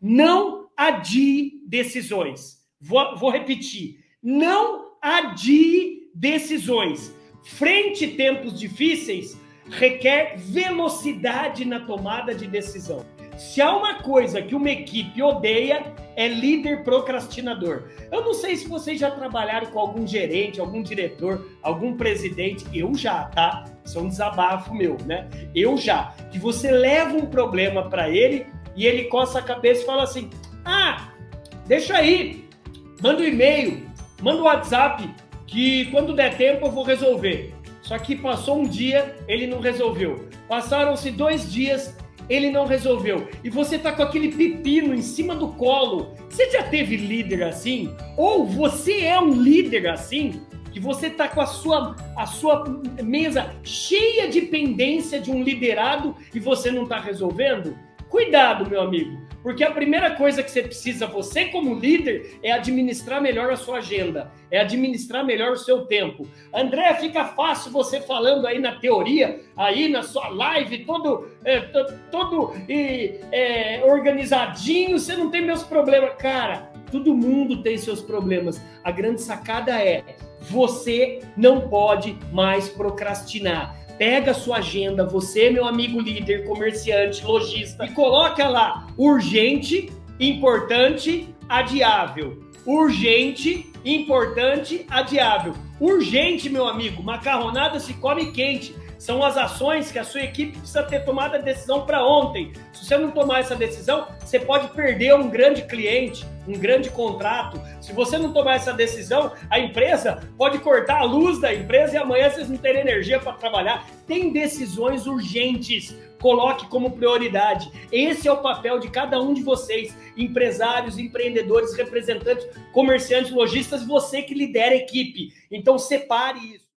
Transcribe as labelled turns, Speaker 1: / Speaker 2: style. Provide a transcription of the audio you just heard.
Speaker 1: Não adie decisões. Vou, vou repetir. Não adie decisões. Frente tempos difíceis, requer velocidade na tomada de decisão. Se há uma coisa que uma equipe odeia, é líder procrastinador. Eu não sei se vocês já trabalharam com algum gerente, algum diretor, algum presidente. Eu já, tá? Isso é um desabafo meu, né? Eu já. Que você leva um problema para ele e ele coça a cabeça e fala assim: ah, deixa aí, manda um e-mail, manda um WhatsApp, que quando der tempo eu vou resolver. Só que passou um dia, ele não resolveu. Passaram-se dois dias, ele não resolveu. E você tá com aquele pepino em cima do colo. Você já teve líder assim? Ou você é um líder assim? Que você tá com a sua, a sua mesa cheia de pendência de um liderado e você não tá resolvendo? Cuidado, meu amigo, porque a primeira coisa que você precisa, você como líder, é administrar melhor a sua agenda, é administrar melhor o seu tempo. André, fica fácil você falando aí na teoria, aí na sua live, todo, é, todo é, organizadinho, você não tem meus problemas. Cara, todo mundo tem seus problemas. A grande sacada é, você não pode mais procrastinar pega a sua agenda, você, meu amigo líder, comerciante, lojista, e coloca lá urgente, importante, adiável. Urgente, importante, adiável. Urgente, meu amigo, macarronada se come quente. São as ações que a sua equipe precisa ter tomado a decisão para ontem. Se você não tomar essa decisão, você pode perder um grande cliente, um grande contrato. Se você não tomar essa decisão, a empresa pode cortar a luz da empresa e amanhã vocês não terem energia para trabalhar. Tem decisões urgentes. Coloque como prioridade. Esse é o papel de cada um de vocês, empresários, empreendedores, representantes, comerciantes, lojistas, você que lidera a equipe. Então separe isso.